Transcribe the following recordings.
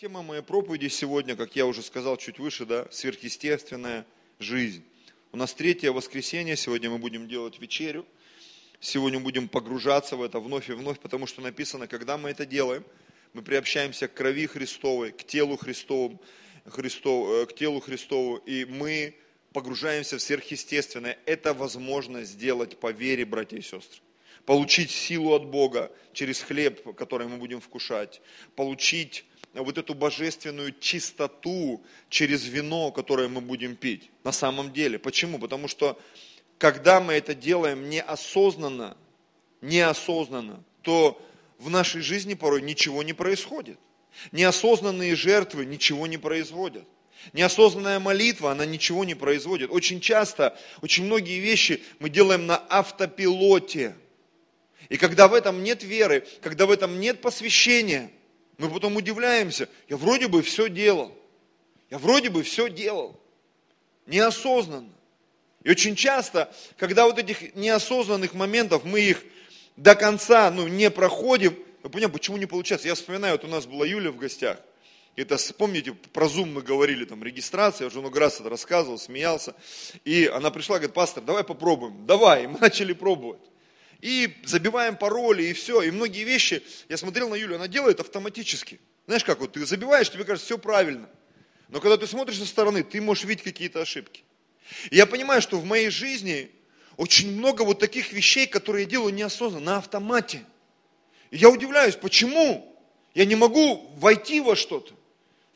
Тема моей проповеди сегодня, как я уже сказал чуть выше, да, сверхъестественная жизнь. У нас третье воскресенье, сегодня мы будем делать вечерю. Сегодня будем погружаться в это вновь и вновь, потому что написано, когда мы это делаем, мы приобщаемся к крови Христовой, к телу Христову, Христов, э, к телу Христову, и мы погружаемся в сверхъестественное. Это возможно сделать по вере, братья и сестры. Получить силу от Бога через хлеб, который мы будем вкушать. Получить вот эту божественную чистоту через вино, которое мы будем пить. На самом деле. Почему? Потому что когда мы это делаем неосознанно, неосознанно, то в нашей жизни порой ничего не происходит. Неосознанные жертвы ничего не производят. Неосознанная молитва, она ничего не производит. Очень часто, очень многие вещи мы делаем на автопилоте. И когда в этом нет веры, когда в этом нет посвящения – мы потом удивляемся, я вроде бы все делал. Я вроде бы все делал. Неосознанно. И очень часто, когда вот этих неосознанных моментов мы их до конца ну, не проходим, мы понимаем, почему не получается. Я вспоминаю, вот у нас была Юля в гостях. Это, помните, про Zoom мы говорили, там, регистрация, я уже много раз это рассказывал, смеялся. И она пришла, говорит, пастор, давай попробуем. Давай, и мы начали пробовать и забиваем пароли, и все. И многие вещи, я смотрел на Юлю, она делает автоматически. Знаешь, как вот ты забиваешь, тебе кажется, все правильно. Но когда ты смотришь со стороны, ты можешь видеть какие-то ошибки. И я понимаю, что в моей жизни очень много вот таких вещей, которые я делаю неосознанно, на автомате. И я удивляюсь, почему я не могу войти во что-то,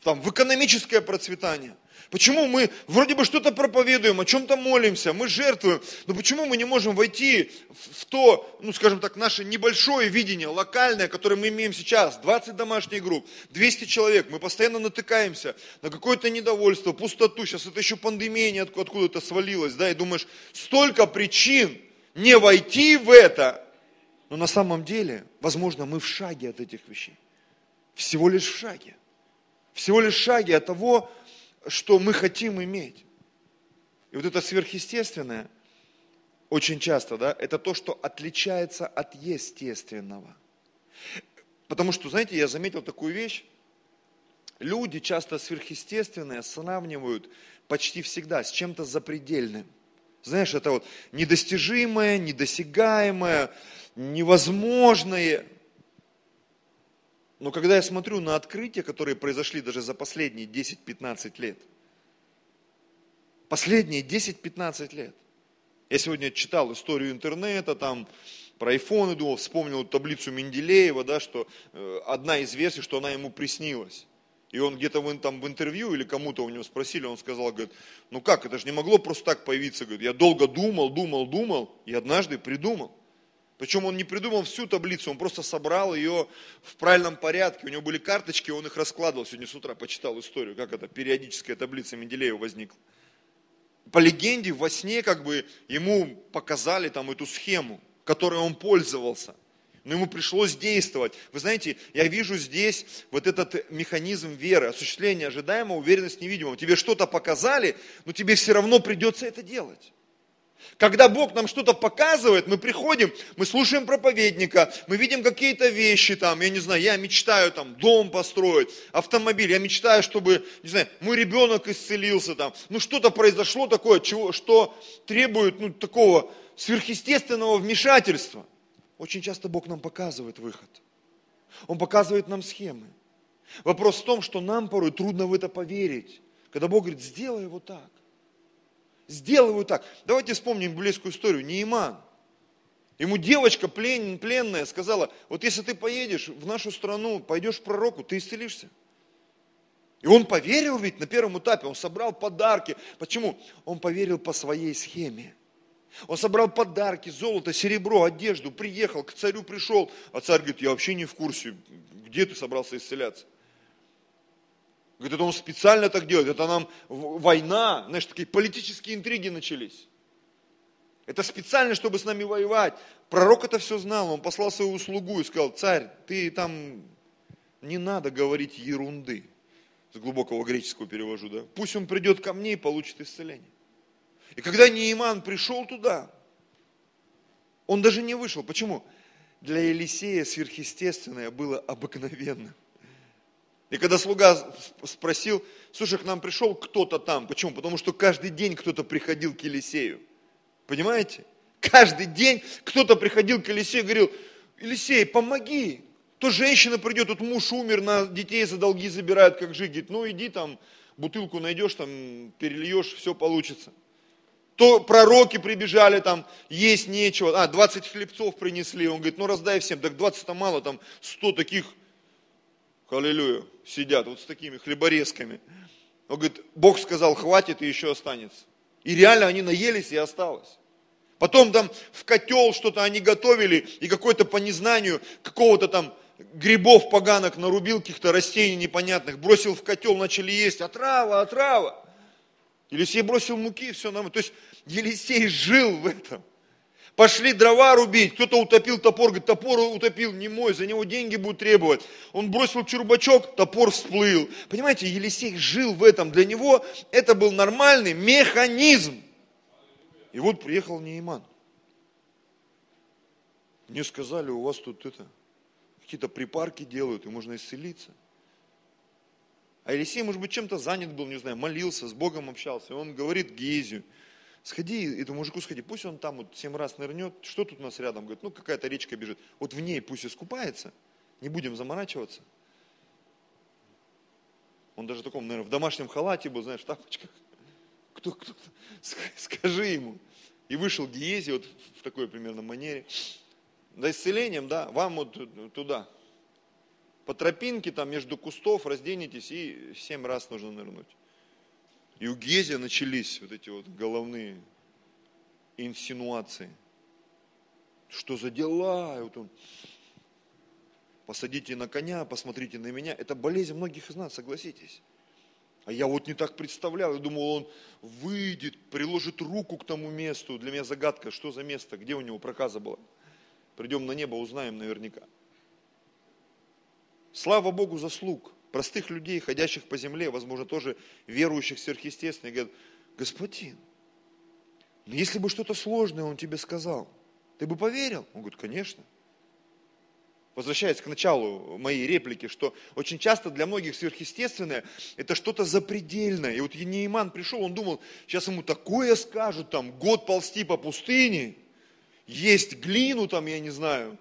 там, в экономическое процветание, Почему мы вроде бы что-то проповедуем, о чем-то молимся, мы жертвуем, но почему мы не можем войти в то, ну скажем так, наше небольшое видение, локальное, которое мы имеем сейчас, 20 домашних групп, 200 человек, мы постоянно натыкаемся на какое-то недовольство, пустоту, сейчас это еще пандемия откуда-то свалилась, да, и думаешь, столько причин не войти в это, но на самом деле, возможно, мы в шаге от этих вещей. Всего лишь в шаге. Всего лишь в шаге от того, что мы хотим иметь. И вот это сверхъестественное, очень часто, да, это то, что отличается от естественного. Потому что, знаете, я заметил такую вещь, люди часто сверхъестественное сравнивают почти всегда с чем-то запредельным. Знаешь, это вот недостижимое, недосягаемое, невозможное. Но когда я смотрю на открытия, которые произошли даже за последние 10-15 лет, последние 10-15 лет, я сегодня читал историю интернета, там про и думал, вспомнил таблицу Менделеева, да, что э, одна из версий, что она ему приснилась. И он где-то в, там, в интервью или кому-то у него спросили, он сказал, говорит, ну как, это же не могло просто так появиться. Говорит, я долго думал, думал, думал и однажды придумал. Причем он не придумал всю таблицу, он просто собрал ее в правильном порядке. У него были карточки, он их раскладывал. Сегодня с утра почитал историю, как это периодическая таблица Менделеева возникла. По легенде, во сне как бы ему показали там эту схему, которой он пользовался. Но ему пришлось действовать. Вы знаете, я вижу здесь вот этот механизм веры, осуществление ожидаемого, уверенность невидимого. Тебе что-то показали, но тебе все равно придется это делать. Когда Бог нам что-то показывает, мы приходим, мы слушаем проповедника, мы видим какие-то вещи там, я не знаю, я мечтаю там дом построить, автомобиль, я мечтаю, чтобы, не знаю, мой ребенок исцелился там, ну что-то произошло такое, чего, что требует ну, такого сверхъестественного вмешательства. Очень часто Бог нам показывает выход. Он показывает нам схемы. Вопрос в том, что нам порой трудно в это поверить. Когда Бог говорит, сделай вот так. Сделай так. Давайте вспомним библейскую историю. Неиман. Ему девочка плен, пленная сказала, вот если ты поедешь в нашу страну, пойдешь к пророку, ты исцелишься. И он поверил ведь на первом этапе, он собрал подарки. Почему? Он поверил по своей схеме. Он собрал подарки, золото, серебро, одежду, приехал, к царю пришел, а царь говорит, я вообще не в курсе, где ты собрался исцеляться. Говорит, это он специально так делает, это нам война, знаешь, такие политические интриги начались. Это специально, чтобы с нами воевать. Пророк это все знал, он послал свою слугу и сказал, царь, ты там не надо говорить ерунды. С глубокого греческого перевожу, да. Пусть он придет ко мне и получит исцеление. И когда Неиман пришел туда, он даже не вышел. Почему? Для Елисея сверхъестественное было обыкновенным. И когда слуга спросил, слушай, к нам пришел кто-то там. Почему? Потому что каждый день кто-то приходил к Елисею. Понимаете? Каждый день кто-то приходил к Елисею и говорил, Елисей, помоги. То женщина придет, тут муж умер, на детей за долги забирают, как жить. Говорит, ну иди там, бутылку найдешь, там перельешь, все получится. То пророки прибежали, там есть нечего. А, 20 хлебцов принесли. Он говорит, ну раздай всем. Так 20-то мало, там 100 таких, аллилуйя, сидят вот с такими хлеборезками. Он говорит, Бог сказал, хватит и еще останется. И реально они наелись и осталось. Потом там в котел что-то они готовили, и какой-то по незнанию какого-то там грибов поганок нарубил, каких-то растений непонятных, бросил в котел, начали есть, отрава, отрава. Елисей бросил муки, все нормально. То есть Елисей жил в этом. Пошли дрова рубить, кто-то утопил топор, говорит, топор утопил, не мой, за него деньги будут требовать. Он бросил чурбачок, топор всплыл. Понимаете, Елисей жил в этом, для него это был нормальный механизм. И вот приехал Нейман. Мне сказали, у вас тут это, какие-то припарки делают, и можно исцелиться. А Елисей, может быть, чем-то занят был, не знаю, молился, с Богом общался. И он говорит Гезию, сходи, этому мужику сходи, пусть он там вот семь раз нырнет, что тут у нас рядом? Говорит, ну какая-то речка бежит, вот в ней пусть искупается, не будем заморачиваться. Он даже в таком, наверное, в домашнем халате был, знаешь, в тапочках. Кто, кто, скажи ему. И вышел Гиези вот в такой примерно манере. За исцелением, да, вам вот туда. По тропинке там между кустов разденетесь и семь раз нужно нырнуть. И у Гезия начались вот эти вот головные инсинуации. Что за дела? И вот он, посадите на коня, посмотрите на меня. Это болезнь многих из нас, согласитесь. А я вот не так представлял, я думал, он выйдет, приложит руку к тому месту. Для меня загадка, что за место, где у него проказа была. Придем на небо, узнаем наверняка. Слава Богу заслуг простых людей, ходящих по земле, возможно, тоже верующих сверхъестественно, и говорят, господин, ну если бы что-то сложное он тебе сказал, ты бы поверил? Он говорит, конечно. Возвращаясь к началу моей реплики, что очень часто для многих сверхъестественное – это что-то запредельное. И вот Нейман пришел, он думал, сейчас ему такое скажут, там, год ползти по пустыне, есть глину там, я не знаю,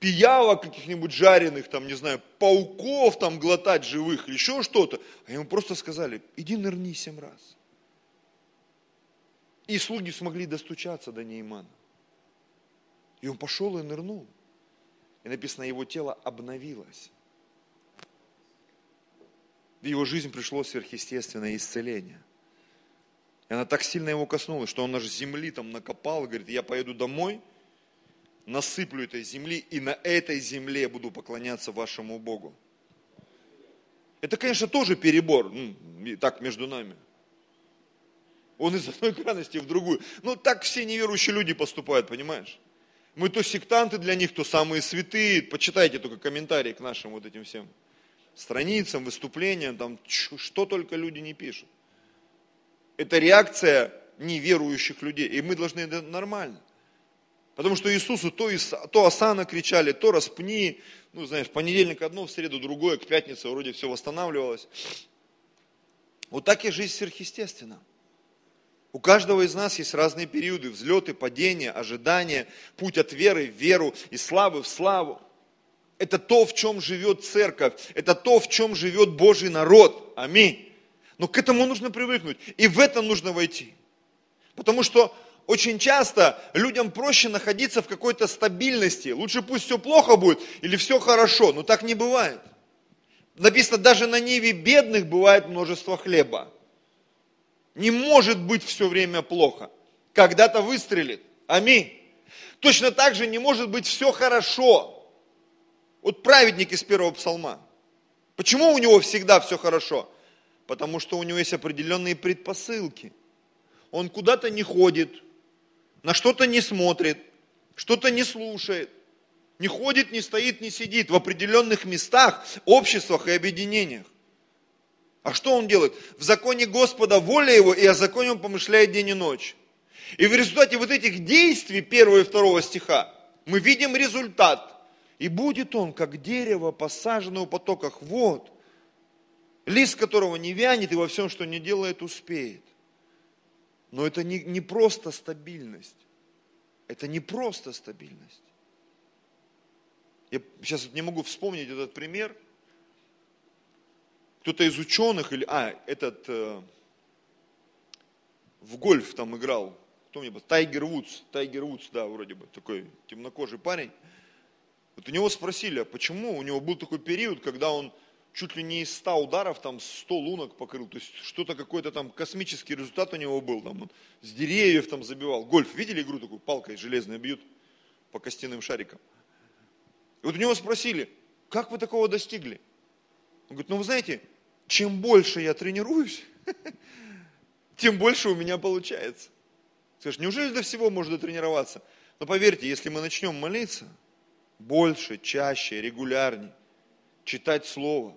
пиявок каких-нибудь жареных, там, не знаю, пауков там глотать живых, еще что-то. А ему просто сказали, иди нырни семь раз. И слуги смогли достучаться до Неймана. И он пошел и нырнул. И написано, его тело обновилось. В его жизнь пришло сверхъестественное исцеление. И она так сильно его коснулась, что он аж земли там накопал, говорит, я поеду домой, насыплю этой земли, и на этой земле буду поклоняться вашему Богу. Это, конечно, тоже перебор, ну, так между нами. Он из одной крайности в другую. Ну, так все неверующие люди поступают, понимаешь? Мы то сектанты для них, то самые святые. Почитайте только комментарии к нашим вот этим всем страницам, выступлениям, там, что только люди не пишут. Это реакция неверующих людей. И мы должны это нормально. Потому что Иисусу то, то осана кричали, то распни. Ну, знаешь, в понедельник одно, в среду другое, к пятнице вроде все восстанавливалось. Вот так и жизнь сверхъестественна. У каждого из нас есть разные периоды, взлеты, падения, ожидания, путь от веры в веру и славы в славу. Это то, в чем живет церковь, это то, в чем живет Божий народ. Аминь. Но к этому нужно привыкнуть. И в это нужно войти. Потому что очень часто людям проще находиться в какой-то стабильности. Лучше пусть все плохо будет или все хорошо. Но так не бывает. Написано, даже на ниве бедных бывает множество хлеба. Не может быть все время плохо. Когда-то выстрелит. Аминь. Точно так же не может быть все хорошо. Вот праведник из первого псалма. Почему у него всегда все хорошо? Потому что у него есть определенные предпосылки. Он куда-то не ходит, на что-то не смотрит, что-то не слушает, не ходит, не стоит, не сидит в определенных местах, обществах и объединениях. А что он делает? В законе Господа воля его, и о законе он помышляет день и ночь. И в результате вот этих действий, первого и второго стиха, мы видим результат. И будет он, как дерево, посаженное у потоках вод, лист которого не вянет и во всем, что не делает, успеет. Но это не, не просто стабильность. Это не просто стабильность. Я сейчас не могу вспомнить этот пример. Кто-то из ученых, или, а, этот, э, в гольф там играл, кто мне был, Тайгер Вудс, Тайгер Вудс, да, вроде бы, такой темнокожий парень. Вот у него спросили, а почему у него был такой период, когда он чуть ли не из 100 ударов, там 100 лунок покрыл, то есть что-то какой-то там космический результат у него был, там он с деревьев там забивал. Гольф, видели игру такую, палкой железной бьют по костяным шарикам? И вот у него спросили, как вы такого достигли? Он говорит, ну вы знаете, чем больше я тренируюсь, тем больше у меня получается. Скажешь, неужели до всего можно дотренироваться? Но поверьте, если мы начнем молиться, больше, чаще, регулярнее, читать Слово,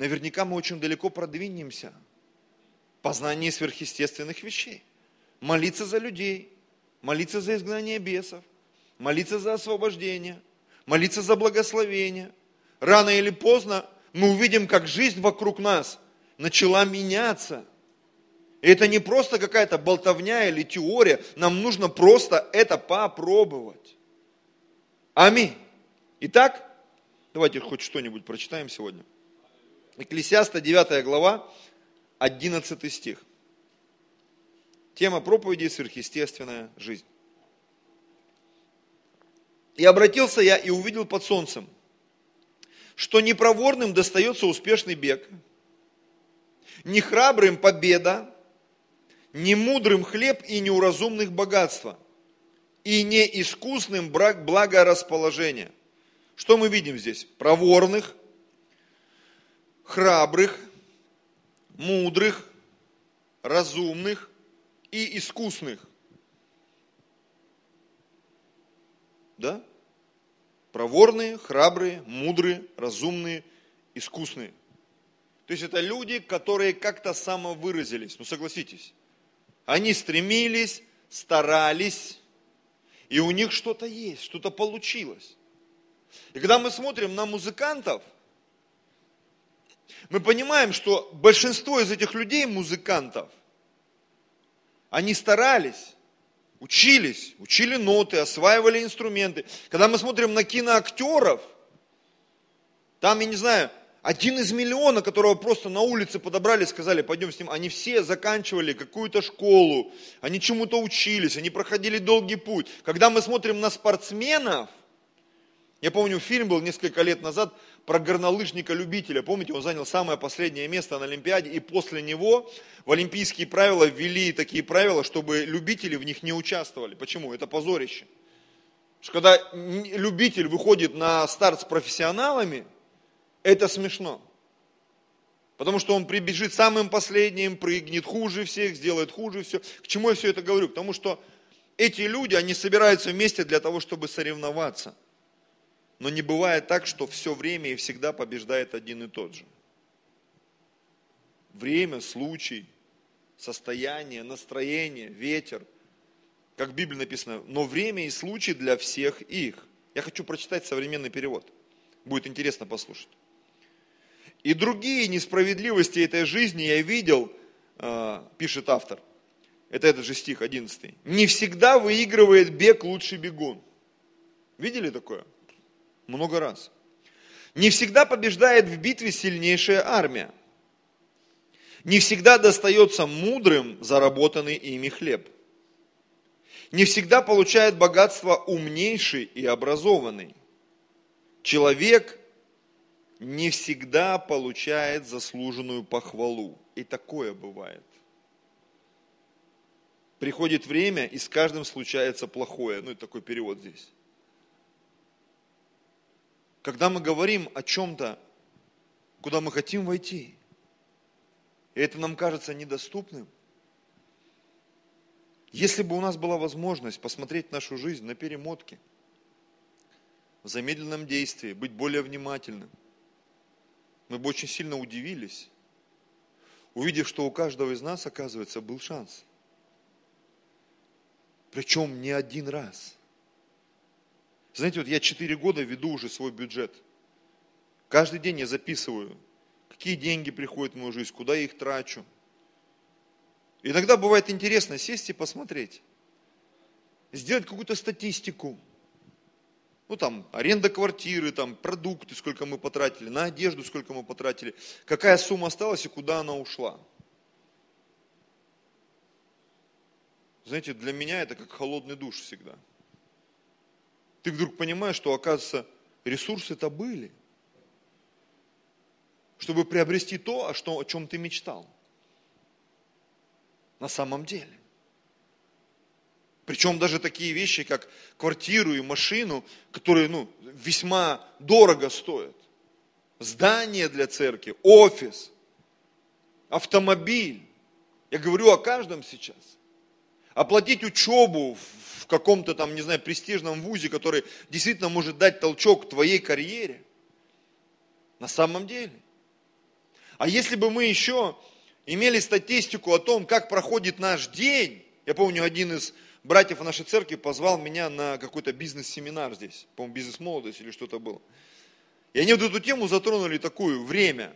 наверняка мы очень далеко продвинемся в познании сверхъестественных вещей. Молиться за людей, молиться за изгнание бесов, молиться за освобождение, молиться за благословение. Рано или поздно мы увидим, как жизнь вокруг нас начала меняться. И это не просто какая-то болтовня или теория, нам нужно просто это попробовать. Аминь. Итак, давайте хоть что-нибудь прочитаем сегодня. Экклесиаста 9 глава, 11 стих. Тема проповеди «Сверхъестественная жизнь». «И обратился я и увидел под солнцем, что непроворным достается успешный бег, не храбрым победа, не мудрым хлеб и неуразумных богатства, и не искусным благорасположение». Что мы видим здесь? Проворных, храбрых, мудрых, разумных и искусных. Да? Проворные, храбрые, мудрые, разумные, искусные. То есть это люди, которые как-то самовыразились. Ну согласитесь. Они стремились, старались, и у них что-то есть, что-то получилось. И когда мы смотрим на музыкантов – мы понимаем, что большинство из этих людей, музыкантов, они старались, учились, учили ноты, осваивали инструменты. Когда мы смотрим на киноактеров, там, я не знаю, один из миллиона, которого просто на улице подобрали, сказали, пойдем с ним, они все заканчивали какую-то школу, они чему-то учились, они проходили долгий путь. Когда мы смотрим на спортсменов, я помню, фильм был несколько лет назад про горнолыжника-любителя. Помните, он занял самое последнее место на Олимпиаде, и после него в олимпийские правила ввели такие правила, чтобы любители в них не участвовали. Почему? Это позорище. что когда любитель выходит на старт с профессионалами, это смешно. Потому что он прибежит самым последним, прыгнет хуже всех, сделает хуже все. К чему я все это говорю? Потому что эти люди, они собираются вместе для того, чтобы соревноваться. Но не бывает так, что все время и всегда побеждает один и тот же. Время, случай, состояние, настроение, ветер. Как в Библии написано, но время и случай для всех их. Я хочу прочитать современный перевод. Будет интересно послушать. И другие несправедливости этой жизни я видел, а, пишет автор. Это этот же стих 11. Не всегда выигрывает бег лучший бегун. Видели такое? Много раз. Не всегда побеждает в битве сильнейшая армия. Не всегда достается мудрым заработанный ими хлеб. Не всегда получает богатство умнейший и образованный. Человек не всегда получает заслуженную похвалу. И такое бывает. Приходит время, и с каждым случается плохое. Ну, это такой перевод здесь. Когда мы говорим о чем-то, куда мы хотим войти, и это нам кажется недоступным, если бы у нас была возможность посмотреть нашу жизнь на перемотке, в замедленном действии, быть более внимательным, мы бы очень сильно удивились, увидев, что у каждого из нас, оказывается, был шанс. Причем не один раз – знаете, вот я 4 года веду уже свой бюджет. Каждый день я записываю, какие деньги приходят в мою жизнь, куда я их трачу. Иногда бывает интересно сесть и посмотреть, сделать какую-то статистику. Ну там, аренда квартиры, там, продукты, сколько мы потратили, на одежду, сколько мы потратили, какая сумма осталась и куда она ушла. Знаете, для меня это как холодный душ всегда. Ты вдруг понимаешь, что, оказывается, ресурсы-то были, чтобы приобрести то, о, что, о чем ты мечтал. На самом деле. Причем даже такие вещи, как квартиру и машину, которые ну, весьма дорого стоят. Здание для церкви, офис, автомобиль. Я говорю о каждом сейчас. Оплатить учебу каком-то там, не знаю, престижном вузе, который действительно может дать толчок твоей карьере. На самом деле. А если бы мы еще имели статистику о том, как проходит наш день, я помню, один из братьев нашей церкви позвал меня на какой-то бизнес-семинар здесь, по-моему, бизнес-молодость или что-то было. И они вот эту тему затронули такую, время.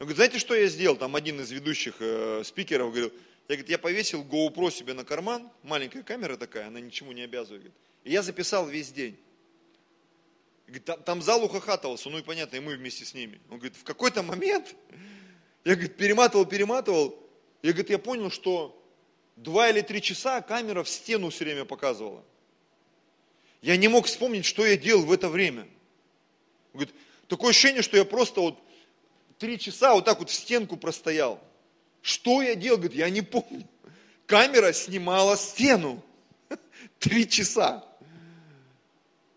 Он говорит, знаете, что я сделал? Там один из ведущих э, спикеров говорил, я, говорит, я повесил GoPro себе на карман, маленькая камера такая, она ничему не обязывает. Говорит, и я записал весь день. Говорит, там, там зал ухахатывался, ну и понятно, и мы вместе с ними. Он говорит, в какой-то момент, я говорит, перематывал, перематывал, я, говорит, я понял, что два или три часа камера в стену все время показывала. Я не мог вспомнить, что я делал в это время. Он говорит, такое ощущение, что я просто вот три часа вот так вот в стенку простоял. Что я делал? Говорит, я не помню. Камера снимала стену. Три часа.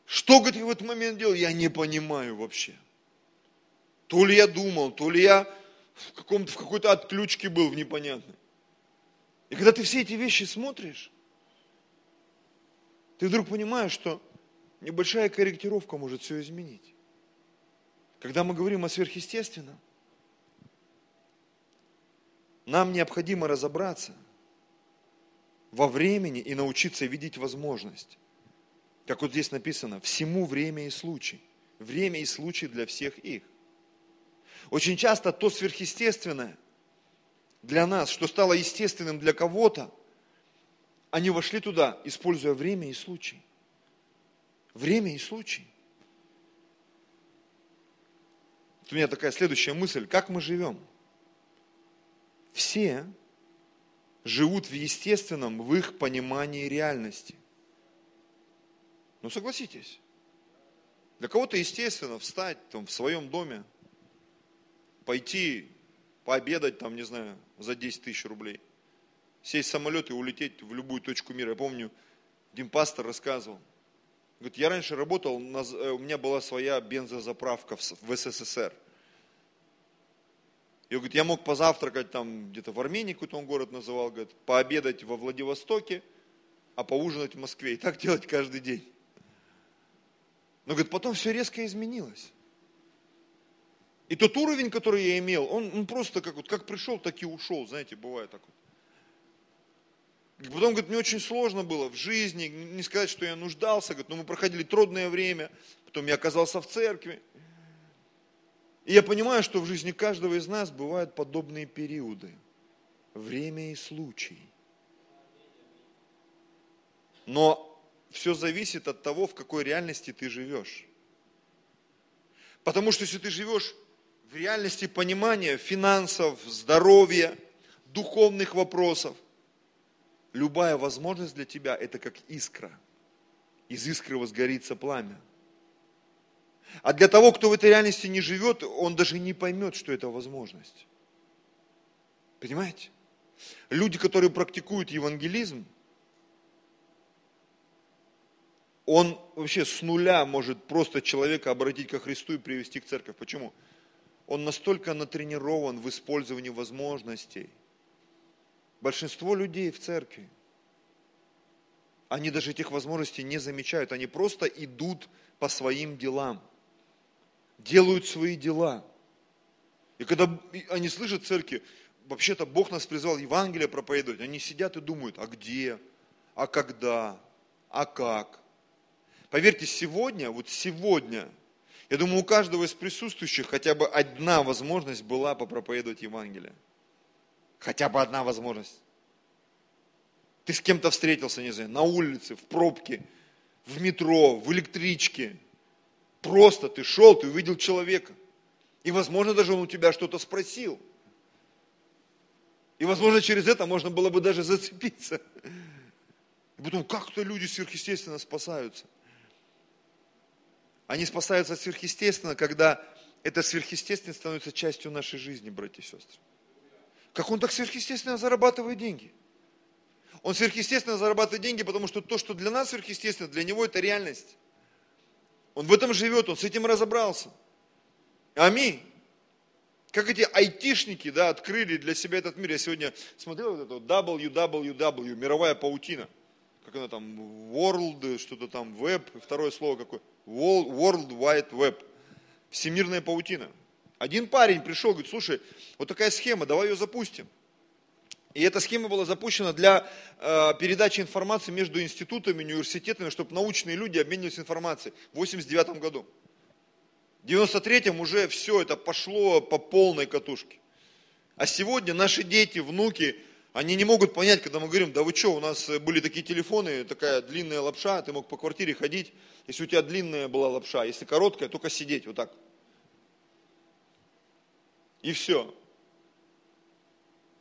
Что, говорит, я в этот момент делал? Я не понимаю вообще. То ли я думал, то ли я в, каком-то, в какой-то отключке был в непонятной. И когда ты все эти вещи смотришь, ты вдруг понимаешь, что небольшая корректировка может все изменить. Когда мы говорим о сверхъестественном, нам необходимо разобраться во времени и научиться видеть возможность. Как вот здесь написано, всему время и случай. Время и случай для всех их. Очень часто то сверхъестественное для нас, что стало естественным для кого-то, они вошли туда, используя время и случай. Время и случай. у меня такая следующая мысль. Как мы живем? Все живут в естественном, в их понимании реальности. Ну согласитесь, для кого-то естественно встать там, в своем доме, пойти пообедать там, не знаю, за 10 тысяч рублей, сесть в самолет и улететь в любую точку мира. Я помню, один пастор рассказывал, говорит, я раньше работал, э, у меня была своя бензозаправка в СССР – и он говорит, я мог позавтракать там где-то в Армении, какой-то он город называл, говорит, пообедать во Владивостоке, а поужинать в Москве. И так делать каждый день. Но, говорит, потом все резко изменилось. И тот уровень, который я имел, он, он просто как, вот, как пришел, так и ушел, знаете, бывает так вот. Потом, говорит, мне очень сложно было в жизни, не сказать, что я нуждался, говорит, но мы проходили трудное время, потом я оказался в церкви. И я понимаю, что в жизни каждого из нас бывают подобные периоды. Время и случай. Но все зависит от того, в какой реальности ты живешь. Потому что если ты живешь в реальности понимания финансов, здоровья, духовных вопросов, любая возможность для тебя – это как искра. Из искры возгорится пламя. А для того, кто в этой реальности не живет, он даже не поймет, что это возможность. Понимаете? Люди, которые практикуют евангелизм, он вообще с нуля может просто человека обратить ко Христу и привести к церкви. Почему? Он настолько натренирован в использовании возможностей. Большинство людей в церкви, они даже этих возможностей не замечают, они просто идут по своим делам делают свои дела. И когда они слышат церкви, вообще-то Бог нас призвал Евангелие проповедовать, они сидят и думают, а где, а когда, а как. Поверьте, сегодня, вот сегодня, Я думаю, у каждого из присутствующих хотя бы одна возможность была попроповедовать Евангелие. Хотя бы одна возможность. Ты с кем-то встретился, не знаю, на улице, в пробке, в метро, в электричке. Просто ты шел, ты увидел человека. И, возможно, даже он у тебя что-то спросил. И, возможно, через это можно было бы даже зацепиться. И потом, как-то люди сверхъестественно спасаются. Они спасаются сверхъестественно, когда это сверхъестественно становится частью нашей жизни, братья и сестры. Как он так сверхъестественно зарабатывает деньги? Он сверхъестественно зарабатывает деньги, потому что то, что для нас сверхъестественно, для него это реальность. Он в этом живет, он с этим разобрался. Аминь. Как эти айтишники, да, открыли для себя этот мир. Я сегодня смотрел вот это www, мировая паутина. Как она там, world, что-то там, web, второе слово какое. World Wide Web. Всемирная паутина. Один парень пришел, говорит, слушай, вот такая схема, давай ее запустим. И эта схема была запущена для э, передачи информации между институтами, университетами, чтобы научные люди обменивались информацией в 89 году. В 93-м уже все это пошло по полной катушке. А сегодня наши дети, внуки, они не могут понять, когда мы говорим, да вы что, у нас были такие телефоны, такая длинная лапша, ты мог по квартире ходить, если у тебя длинная была лапша, если короткая, только сидеть вот так. И все.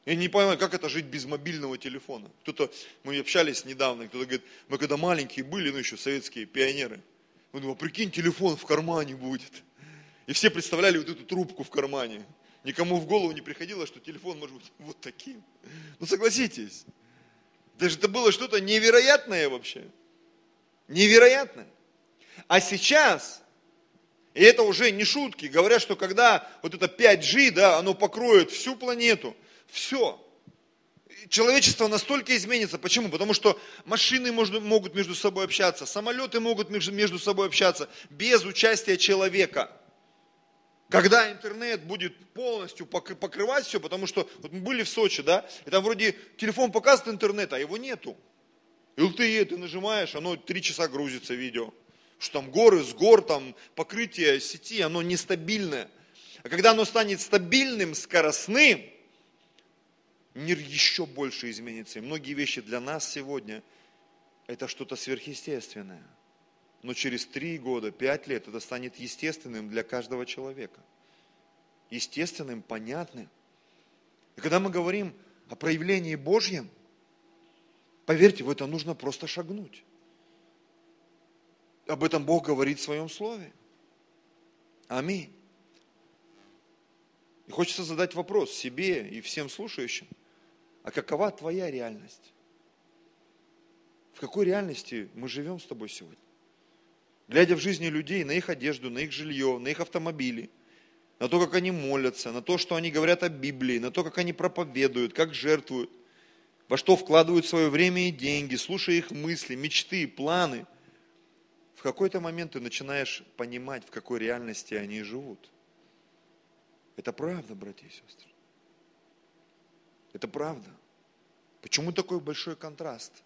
Я не понимаю, как это жить без мобильного телефона. Кто-то, мы общались недавно, кто-то говорит, мы когда маленькие были, ну еще советские пионеры, мы думали, прикинь, телефон в кармане будет. И все представляли вот эту трубку в кармане. Никому в голову не приходило, что телефон может быть вот таким. Ну согласитесь, даже это было что-то невероятное вообще. Невероятное. А сейчас, и это уже не шутки, говорят, что когда вот это 5G, да, оно покроет всю планету – все. Человечество настолько изменится. Почему? Потому что машины могут между собой общаться, самолеты могут между собой общаться без участия человека. Когда интернет будет полностью покрывать все, потому что вот мы были в Сочи, да, и там вроде телефон показывает интернет, а его нету. LTE ты нажимаешь, оно три часа грузится видео. Что там горы с гор, там покрытие сети, оно нестабильное. А когда оно станет стабильным, скоростным, мир еще больше изменится. И многие вещи для нас сегодня это что-то сверхъестественное. Но через три года, пять лет это станет естественным для каждого человека. Естественным, понятным. И когда мы говорим о проявлении Божьем, поверьте, в это нужно просто шагнуть. Об этом Бог говорит в своем слове. Аминь. И хочется задать вопрос себе и всем слушающим а какова твоя реальность? В какой реальности мы живем с тобой сегодня? Глядя в жизни людей, на их одежду, на их жилье, на их автомобили, на то, как они молятся, на то, что они говорят о Библии, на то, как они проповедуют, как жертвуют, во что вкладывают свое время и деньги, слушая их мысли, мечты, планы, в какой-то момент ты начинаешь понимать, в какой реальности они живут. Это правда, братья и сестры. Это правда. Почему такой большой контраст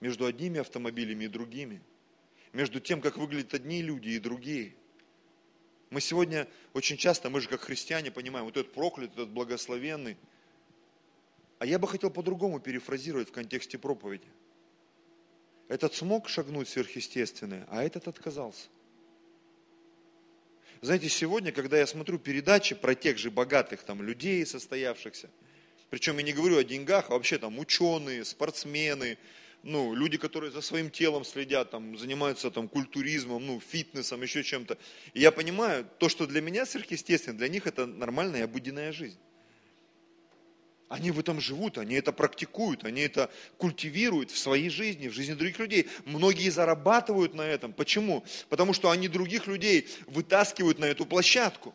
между одними автомобилями и другими? Между тем, как выглядят одни люди и другие. Мы сегодня очень часто, мы же как христиане понимаем, вот этот проклят, этот благословенный. А я бы хотел по-другому перефразировать в контексте проповеди. Этот смог шагнуть сверхъестественное, а этот отказался. Знаете, сегодня, когда я смотрю передачи про тех же богатых там людей, состоявшихся, причем я не говорю о деньгах, а вообще там ученые, спортсмены, ну, люди, которые за своим телом следят, там, занимаются там, культуризмом, ну, фитнесом, еще чем-то. И я понимаю, то, что для меня сверхъестественно, для них это нормальная обыденная жизнь. Они в этом живут, они это практикуют, они это культивируют в своей жизни, в жизни других людей. Многие зарабатывают на этом. Почему? Потому что они других людей вытаскивают на эту площадку.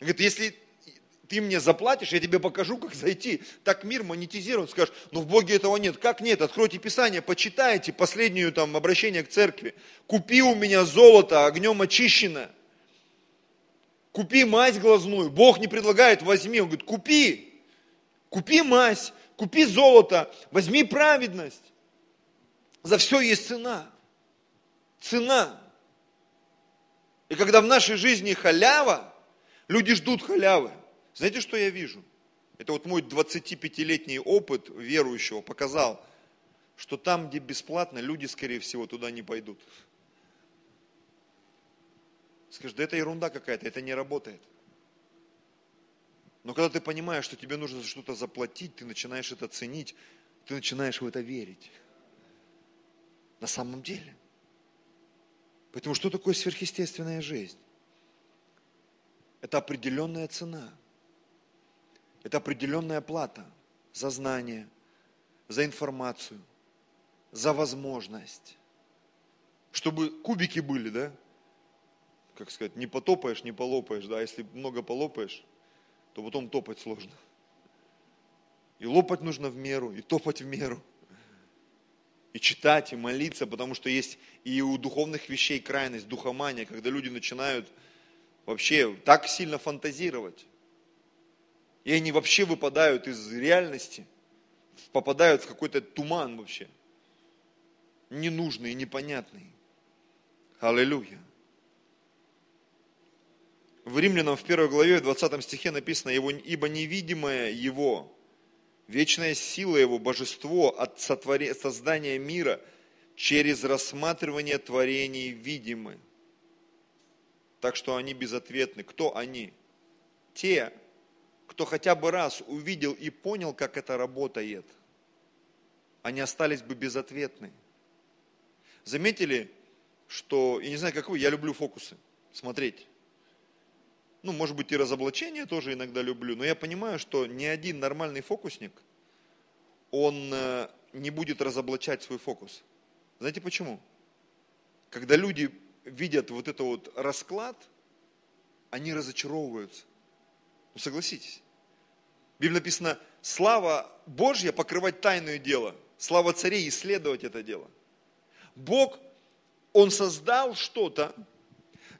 Говорит, если ты мне заплатишь, я тебе покажу, как зайти. Так мир монетизирован. Скажешь, ну в Боге этого нет. Как нет? Откройте Писание, почитайте последнюю там обращение к церкви. Купи у меня золото, огнем очищенное. Купи мазь глазную. Бог не предлагает, возьми. Он говорит, купи. Купи мазь, купи золото, возьми праведность. За все есть цена. Цена. И когда в нашей жизни халява, люди ждут халявы. Знаете, что я вижу? Это вот мой 25-летний опыт верующего показал, что там, где бесплатно, люди, скорее всего, туда не пойдут. Скажешь, да это ерунда какая-то, это не работает. Но когда ты понимаешь, что тебе нужно за что-то заплатить, ты начинаешь это ценить, ты начинаешь в это верить. На самом деле. Поэтому что такое сверхъестественная жизнь? Это определенная цена. Это определенная плата за знание, за информацию, за возможность. Чтобы кубики были, да? Как сказать, не потопаешь, не полопаешь, да? Если много полопаешь, то потом топать сложно. И лопать нужно в меру, и топать в меру. И читать, и молиться, потому что есть и у духовных вещей крайность, духомания, когда люди начинают вообще так сильно фантазировать. И они вообще выпадают из реальности, попадают в какой-то туман вообще. Ненужный, непонятный. Аллилуйя. В Римлянам в первой главе, в 20 стихе написано, «Ибо невидимое Его, вечная сила Его, божество от создания мира через рассматривание творений видимы». Так что они безответны. Кто они? Те, кто хотя бы раз увидел и понял, как это работает, они остались бы безответны. Заметили, что, я не знаю, как вы, я люблю фокусы, смотреть. Ну, может быть, и разоблачение тоже иногда люблю, но я понимаю, что ни один нормальный фокусник, он э, не будет разоблачать свой фокус. Знаете почему? Когда люди видят вот это вот расклад, они разочаровываются. Ну, согласитесь. В Библии написано, слава Божья покрывать тайное дело, слава царей исследовать это дело. Бог, Он создал что-то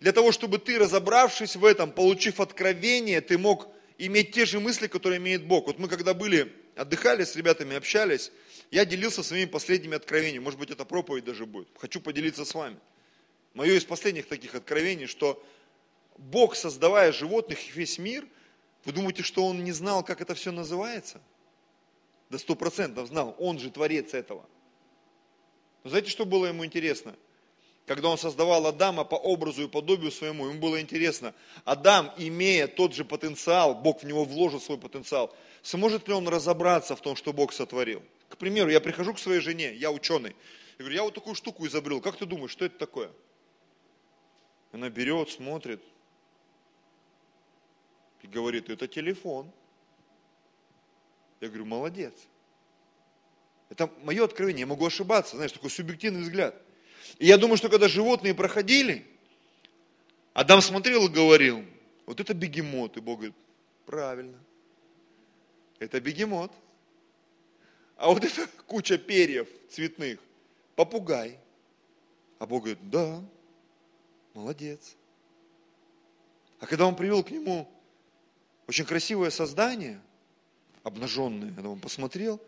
для того, чтобы ты, разобравшись в этом, получив откровение, ты мог иметь те же мысли, которые имеет Бог. Вот мы когда были, отдыхали с ребятами, общались, я делился своими последними откровениями. Может быть, это проповедь даже будет. Хочу поделиться с вами. Мое из последних таких откровений, что Бог, создавая животных и весь мир, вы думаете, что Он не знал, как это все называется? До сто процентов знал. Он же творец этого. Но знаете, что было ему интересно? Когда он создавал Адама по образу и подобию своему, ему было интересно, Адам, имея тот же потенциал, Бог в него вложил свой потенциал, сможет ли он разобраться в том, что Бог сотворил? К примеру, я прихожу к своей жене, я ученый, я говорю, я вот такую штуку изобрел, как ты думаешь, что это такое? Она берет, смотрит и говорит, это телефон. Я говорю, молодец. Это мое откровение, я могу ошибаться, знаешь, такой субъективный взгляд. И я думаю, что когда животные проходили, Адам смотрел и говорил, вот это бегемот. И Бог говорит, правильно, это бегемот. А вот это куча перьев цветных, попугай. А Бог говорит, да, молодец. А когда он привел к нему очень красивое создание, обнаженное, он посмотрел,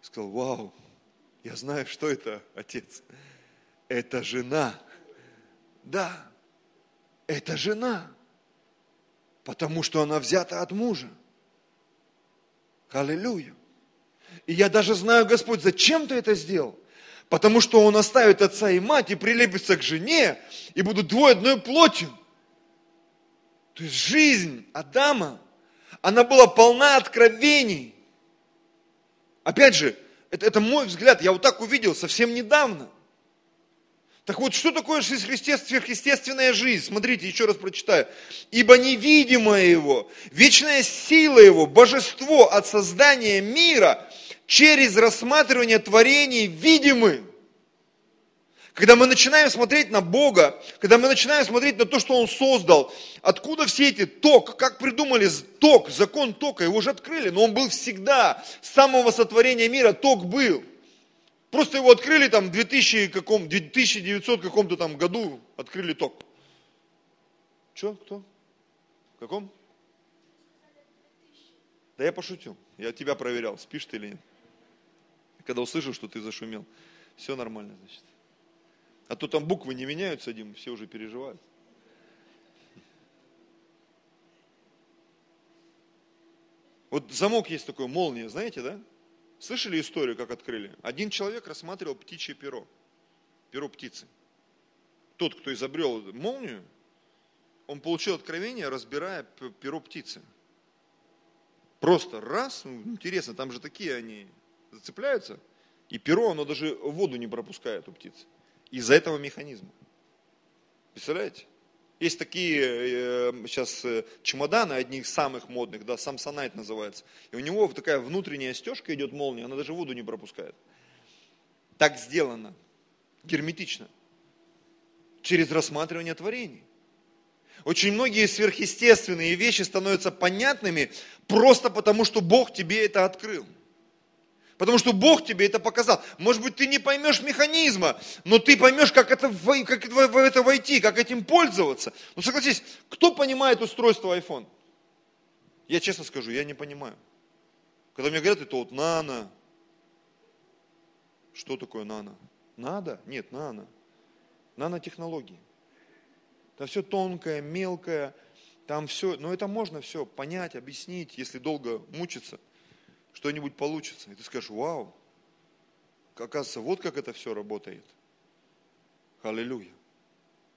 сказал, вау, я знаю, что это, отец. Это жена. Да, это жена. Потому что она взята от мужа. Аллилуйя. И я даже знаю, Господь, зачем ты это сделал? Потому что он оставит отца и мать и прилепится к жене, и будут двое одной плотью. То есть жизнь Адама, она была полна откровений. Опять же, это, это мой взгляд, я вот так увидел совсем недавно. Так вот, что такое сверхъестественная жизнь? Смотрите, еще раз прочитаю. Ибо невидимое его, вечная сила его, божество от создания мира через рассматривание творений видимы. Когда мы начинаем смотреть на Бога, когда мы начинаем смотреть на то, что Он создал, откуда все эти ток, как придумали ток, закон тока, его же открыли, но он был всегда, с самого сотворения мира ток был. Просто его открыли там в 2000 каком, 2900 каком-то там году, открыли ток. Че, кто? В каком? Да я пошутил. Я тебя проверял, спишь ты или нет. Когда услышал, что ты зашумел. Все нормально, значит. А то там буквы не меняются, Дим, все уже переживают. Вот замок есть такой, молния, знаете, да? Слышали историю, как открыли? Один человек рассматривал птичье перо, перо птицы. Тот, кто изобрел молнию, он получил откровение, разбирая перо птицы. Просто раз, ну, интересно, там же такие они зацепляются, и перо, оно даже воду не пропускает у птицы. Из-за этого механизма. Представляете? Есть такие э, сейчас э, чемоданы, одни из самых модных, да, Samsonite называется. И у него такая внутренняя стежка идет молния, она даже воду не пропускает. Так сделано, герметично, через рассматривание творений. Очень многие сверхъестественные вещи становятся понятными просто потому, что Бог тебе это открыл. Потому что Бог тебе это показал. Может быть, ты не поймешь механизма, но ты поймешь, как это, как в это войти, как этим пользоваться. Ну согласись, кто понимает устройство iPhone? Я честно скажу, я не понимаю. Когда мне говорят, это вот нано. Что такое нано? Надо? Нет, нано. Нанотехнологии. Там все тонкое, мелкое, там все, но это можно все понять, объяснить, если долго мучиться – что-нибудь получится. И ты скажешь, вау, оказывается, вот как это все работает. Аллилуйя.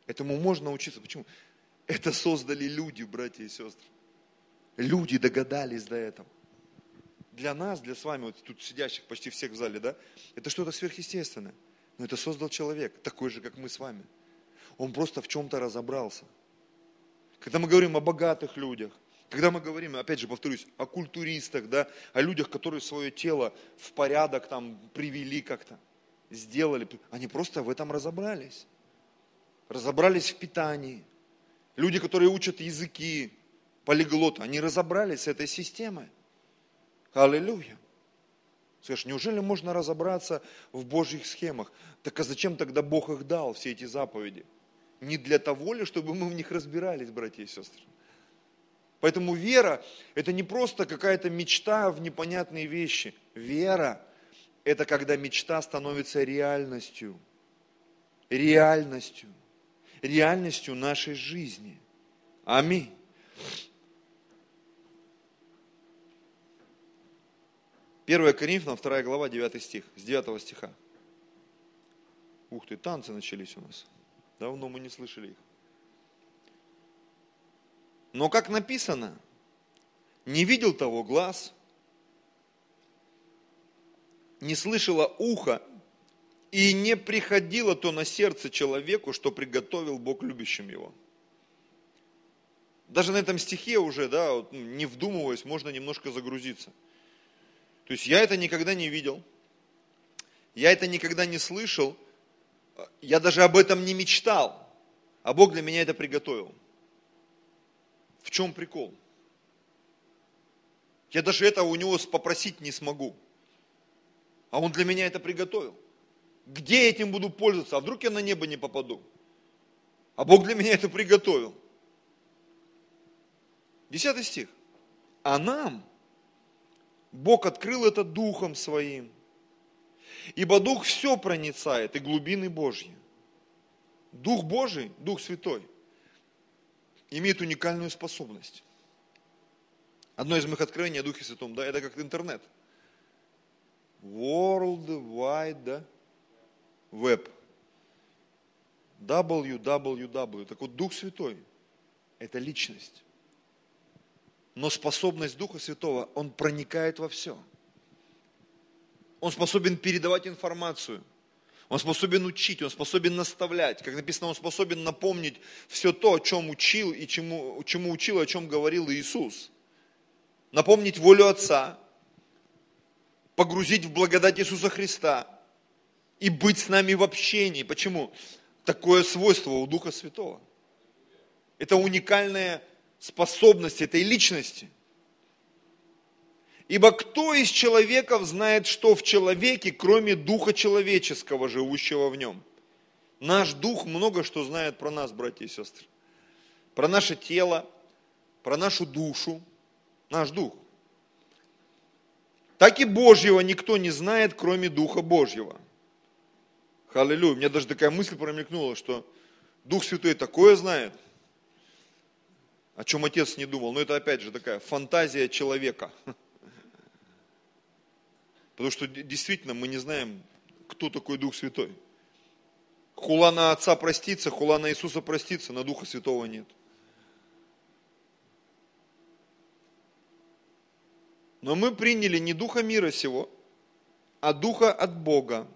Этому можно учиться. Почему? Это создали люди, братья и сестры. Люди догадались до этого. Для нас, для с вами, вот тут сидящих почти всех в зале, да, это что-то сверхъестественное. Но это создал человек, такой же, как мы с вами. Он просто в чем-то разобрался. Когда мы говорим о богатых людях, когда мы говорим, опять же повторюсь, о культуристах, да, о людях, которые свое тело в порядок там привели как-то, сделали, они просто в этом разобрались. Разобрались в питании. Люди, которые учат языки, полиглоты, они разобрались с этой системой. Аллилуйя. Скажешь, неужели можно разобраться в Божьих схемах? Так а зачем тогда Бог их дал, все эти заповеди? Не для того ли, чтобы мы в них разбирались, братья и сестры? Поэтому вера – это не просто какая-то мечта в непонятные вещи. Вера – это когда мечта становится реальностью. Реальностью. Реальностью нашей жизни. Аминь. Первая Коринфянам, 2 глава, 9 стих, с 9 стиха. Ух ты, танцы начались у нас. Давно мы не слышали их. Но как написано, не видел того глаз, не слышало ухо, и не приходило то на сердце человеку, что приготовил Бог любящим его. Даже на этом стихе уже, да, вот, ну, не вдумываясь, можно немножко загрузиться. То есть я это никогда не видел, я это никогда не слышал, я даже об этом не мечтал, а Бог для меня это приготовил. В чем прикол? Я даже этого у него попросить не смогу. А он для меня это приготовил. Где я этим буду пользоваться? А вдруг я на небо не попаду? А Бог для меня это приготовил. Десятый стих. А нам Бог открыл это Духом Своим. Ибо Дух все проницает, и глубины Божьи. Дух Божий, Дух Святой – имеет уникальную способность. Одно из моих откровений о Духе Святом, да, это как интернет. World Wide Web. www. Так вот, Дух Святой – это личность. Но способность Духа Святого, Он проникает во все. Он способен передавать информацию – он способен учить, он способен наставлять. Как написано, он способен напомнить все то, о чем учил и чему, чему учил, о чем говорил Иисус. Напомнить волю Отца, погрузить в благодать Иисуса Христа и быть с нами в общении. Почему? Такое свойство у Духа Святого. Это уникальная способность этой личности – Ибо кто из человеков знает, что в человеке, кроме духа человеческого, живущего в нем? Наш дух много что знает про нас, братья и сестры. Про наше тело, про нашу душу, наш дух. Так и Божьего никто не знает, кроме Духа Божьего. Аллилуйя. У меня даже такая мысль промелькнула, что Дух Святой такое знает, о чем Отец не думал. Но это опять же такая фантазия человека. Потому что действительно мы не знаем, кто такой Дух Святой. Хула на Отца простится, хула на Иисуса простится, на Духа Святого нет. Но мы приняли не Духа мира сего, а Духа от Бога,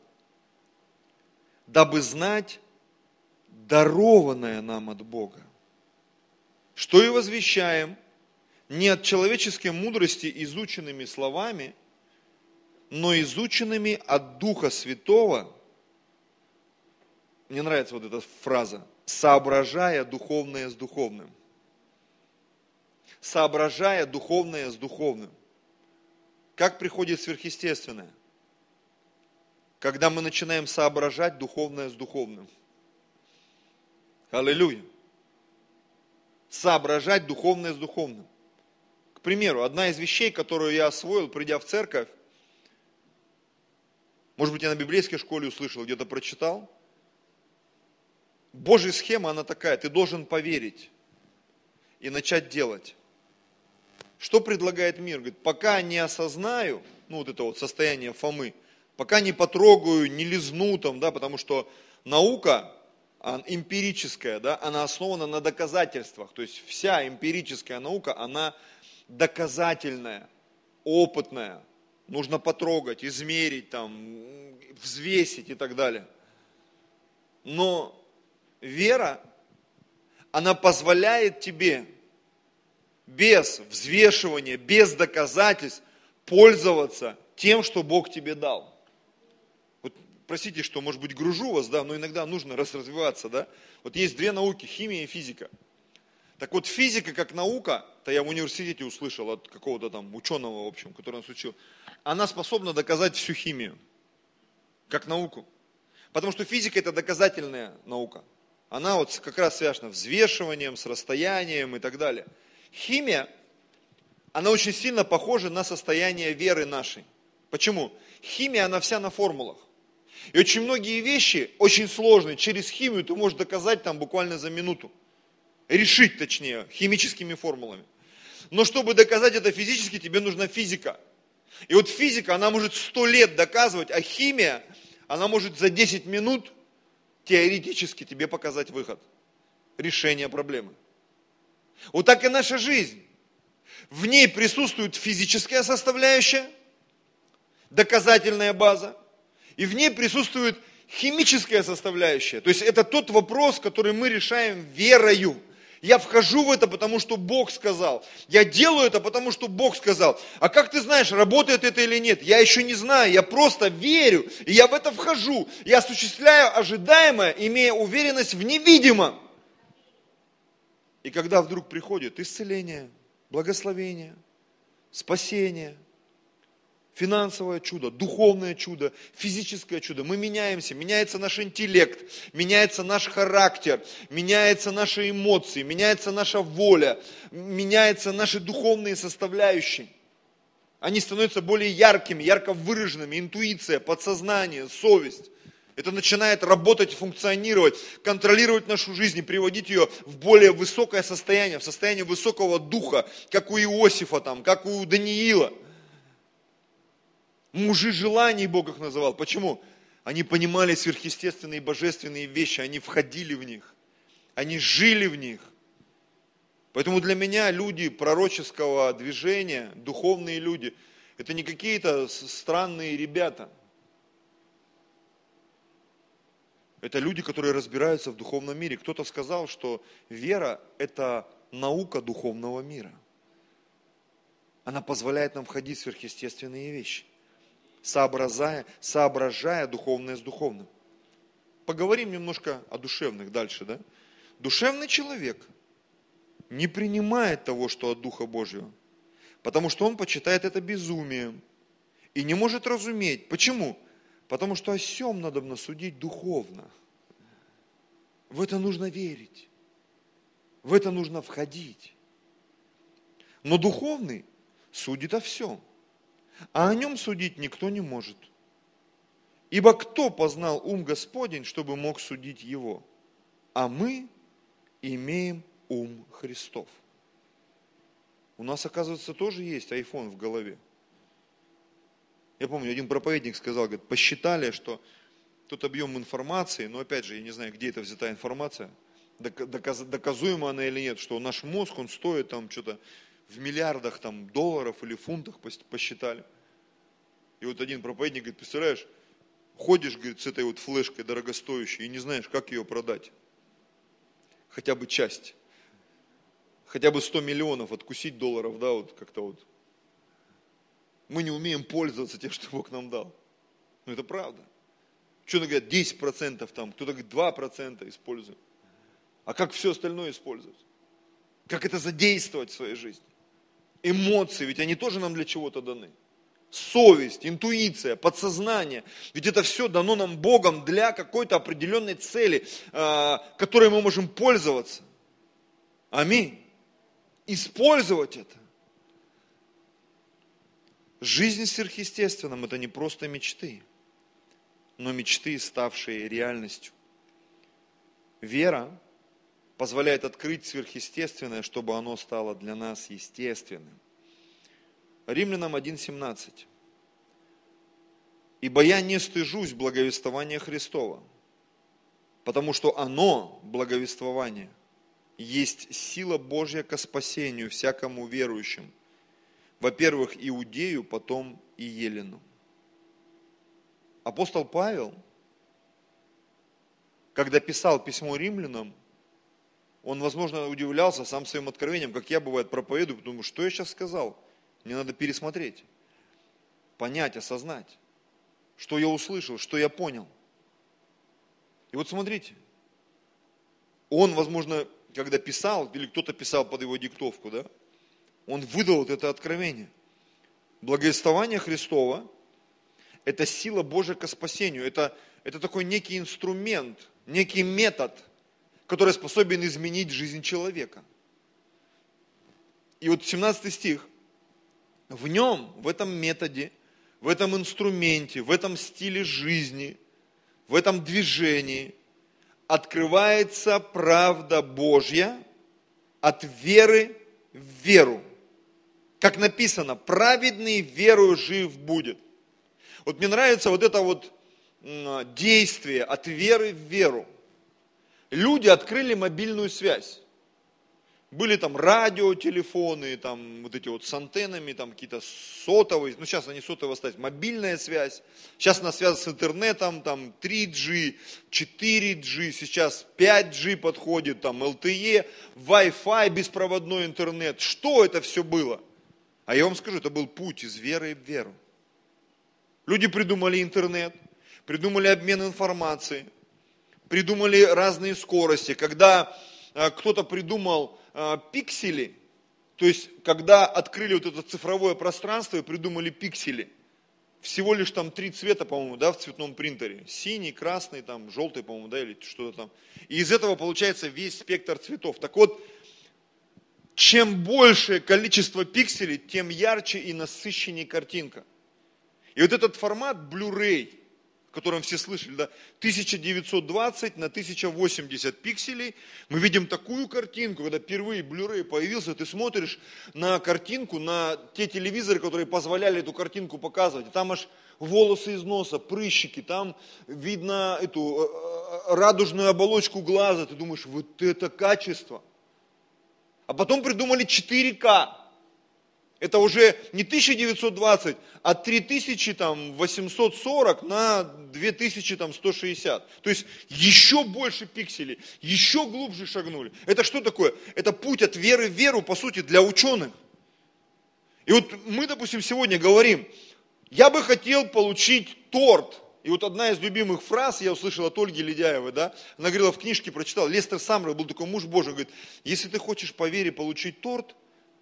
дабы знать дарованное нам от Бога. Что и возвещаем, не от человеческой мудрости изученными словами, но изученными от Духа Святого. Мне нравится вот эта фраза, соображая духовное с духовным. Соображая духовное с духовным. Как приходит сверхъестественное? Когда мы начинаем соображать духовное с духовным. Аллилуйя. Соображать духовное с духовным. К примеру, одна из вещей, которую я освоил, придя в церковь, может быть, я на библейской школе услышал, где-то прочитал. Божья схема, она такая, ты должен поверить и начать делать. Что предлагает мир? Говорит, пока не осознаю, ну вот это вот состояние Фомы, пока не потрогаю, не лизну там, да, потому что наука, эмпирическая, да, она основана на доказательствах. То есть вся эмпирическая наука, она доказательная, опытная. Нужно потрогать, измерить, там, взвесить и так далее. Но вера, она позволяет тебе без взвешивания, без доказательств пользоваться тем, что Бог тебе дал простите, что, может быть, гружу вас, да, но иногда нужно развиваться, да. Вот есть две науки, химия и физика. Так вот, физика как наука, то я в университете услышал от какого-то там ученого, в общем, который нас учил, она способна доказать всю химию, как науку. Потому что физика это доказательная наука. Она вот как раз связана с взвешиванием, с расстоянием и так далее. Химия, она очень сильно похожа на состояние веры нашей. Почему? Химия, она вся на формулах. И очень многие вещи, очень сложные, через химию ты можешь доказать там буквально за минуту. Решить, точнее, химическими формулами. Но чтобы доказать это физически, тебе нужна физика. И вот физика, она может сто лет доказывать, а химия, она может за 10 минут теоретически тебе показать выход, решение проблемы. Вот так и наша жизнь. В ней присутствует физическая составляющая, доказательная база, и в ней присутствует химическая составляющая. То есть это тот вопрос, который мы решаем верою. Я вхожу в это, потому что Бог сказал. Я делаю это, потому что Бог сказал. А как ты знаешь, работает это или нет? Я еще не знаю, я просто верю, и я в это вхожу. Я осуществляю ожидаемое, имея уверенность в невидимом. И когда вдруг приходит исцеление, благословение, спасение – финансовое чудо, духовное чудо, физическое чудо. Мы меняемся, меняется наш интеллект, меняется наш характер, меняются наши эмоции, меняется наша воля, меняются наши духовные составляющие. Они становятся более яркими, ярко выраженными, интуиция, подсознание, совесть. Это начинает работать, функционировать, контролировать нашу жизнь и приводить ее в более высокое состояние, в состояние высокого духа, как у Иосифа, там, как у Даниила – Мужи желаний Бог их называл. Почему? Они понимали сверхъестественные и божественные вещи, они входили в них, они жили в них. Поэтому для меня люди пророческого движения, духовные люди, это не какие-то странные ребята. Это люди, которые разбираются в духовном мире. Кто-то сказал, что вера – это наука духовного мира. Она позволяет нам входить в сверхъестественные вещи соображая, соображая духовное с духовным. Поговорим немножко о душевных дальше, да? Душевный человек не принимает того, что от Духа Божьего, потому что он почитает это безумием и не может разуметь. Почему? Потому что о сем надо судить духовно. В это нужно верить. В это нужно входить. Но духовный судит о всем – а о нем судить никто не может. Ибо кто познал ум Господень, чтобы мог судить его? А мы имеем ум Христов. У нас, оказывается, тоже есть iPhone в голове. Я помню, один проповедник сказал, говорит, посчитали, что тот объем информации, но опять же, я не знаю, где это взята информация, доказ, доказуема она или нет, что наш мозг, он стоит там что-то в миллиардах там, долларов или фунтах посчитали. И вот один проповедник говорит, представляешь, ходишь, говорит, с этой вот флешкой дорогостоящей и не знаешь, как ее продать. Хотя бы часть. Хотя бы 100 миллионов откусить долларов, да, вот как-то вот. Мы не умеем пользоваться тем, что Бог нам дал. Но это правда. Что-то говорят, 10% там, кто-то говорит, 2% используем. А как все остальное использовать? Как это задействовать в своей жизни? Эмоции, ведь они тоже нам для чего-то даны совесть, интуиция, подсознание. Ведь это все дано нам Богом для какой-то определенной цели, а, которой мы можем пользоваться. Аминь. Использовать это. Жизнь сверхъестественном – это не просто мечты, но мечты, ставшие реальностью. Вера позволяет открыть сверхъестественное, чтобы оно стало для нас естественным. Римлянам 1.17. «Ибо я не стыжусь благовествования Христова, потому что оно, благовествование, есть сила Божья ко спасению всякому верующему, во-первых, иудею, потом и елену». Апостол Павел, когда писал письмо римлянам, он, возможно, удивлялся сам своим откровением, как я, бывает, проповедую, потому что я сейчас сказал – мне надо пересмотреть, понять, осознать, что я услышал, что я понял. И вот смотрите, он, возможно, когда писал, или кто-то писал под его диктовку, да, он выдал вот это откровение. Благовествование Христова – это сила Божия к спасению. Это, это такой некий инструмент, некий метод, который способен изменить жизнь человека. И вот 17 стих в нем, в этом методе, в этом инструменте, в этом стиле жизни, в этом движении открывается правда Божья от веры в веру. Как написано, праведный верою жив будет. Вот мне нравится вот это вот действие от веры в веру. Люди открыли мобильную связь. Были там радиотелефоны, там вот эти вот с антеннами, там какие-то сотовые, ну сейчас они сотовые остались, мобильная связь. Сейчас она связана с интернетом, там 3G, 4G, сейчас 5G подходит, там LTE, Wi-Fi, беспроводной интернет. Что это все было? А я вам скажу, это был путь из веры в веру. Люди придумали интернет, придумали обмен информацией, придумали разные скорости. Когда э, кто-то придумал а, пиксели, то есть когда открыли вот это цифровое пространство и придумали пиксели, всего лишь там три цвета, по-моему, да, в цветном принтере. Синий, красный, там, желтый, по-моему, да, или что-то там. И из этого получается весь спектр цветов. Так вот, чем большее количество пикселей, тем ярче и насыщеннее картинка. И вот этот формат Blu-ray, о котором все слышали, да, 1920 на 1080 пикселей, мы видим такую картинку, когда впервые Blu-ray появился, ты смотришь на картинку, на те телевизоры, которые позволяли эту картинку показывать, там аж волосы из носа, прыщики, там видно эту э, э, радужную оболочку глаза, ты думаешь, вот это качество. А потом придумали 4К, это уже не 1920, а 3840 на 2160. То есть еще больше пикселей, еще глубже шагнули. Это что такое? Это путь от веры в веру, по сути, для ученых. И вот мы, допустим, сегодня говорим, я бы хотел получить торт. И вот одна из любимых фраз, я услышал от Ольги Ледяевой, да, она говорила в книжке, прочитал, Лестер Самрел был такой муж Божий, говорит, если ты хочешь по вере получить торт,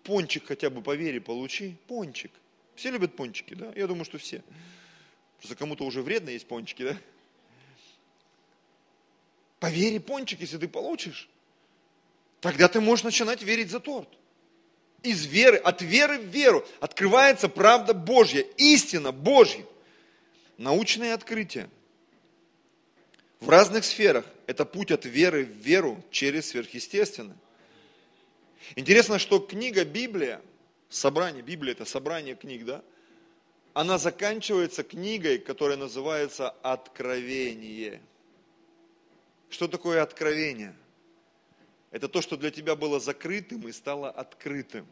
пончик хотя бы по вере получи, пончик. Все любят пончики, да? Я думаю, что все. Просто кому-то уже вредно есть пончики, да? По вере пончик, если ты получишь, тогда ты можешь начинать верить за торт. Из веры, от веры в веру открывается правда Божья, истина Божья. Научные открытия в разных сферах – это путь от веры в веру через сверхъестественное. Интересно, что книга Библия, собрание, Библия это собрание книг, да, она заканчивается книгой, которая называется «Откровение». Что такое откровение? Это то, что для тебя было закрытым и стало открытым.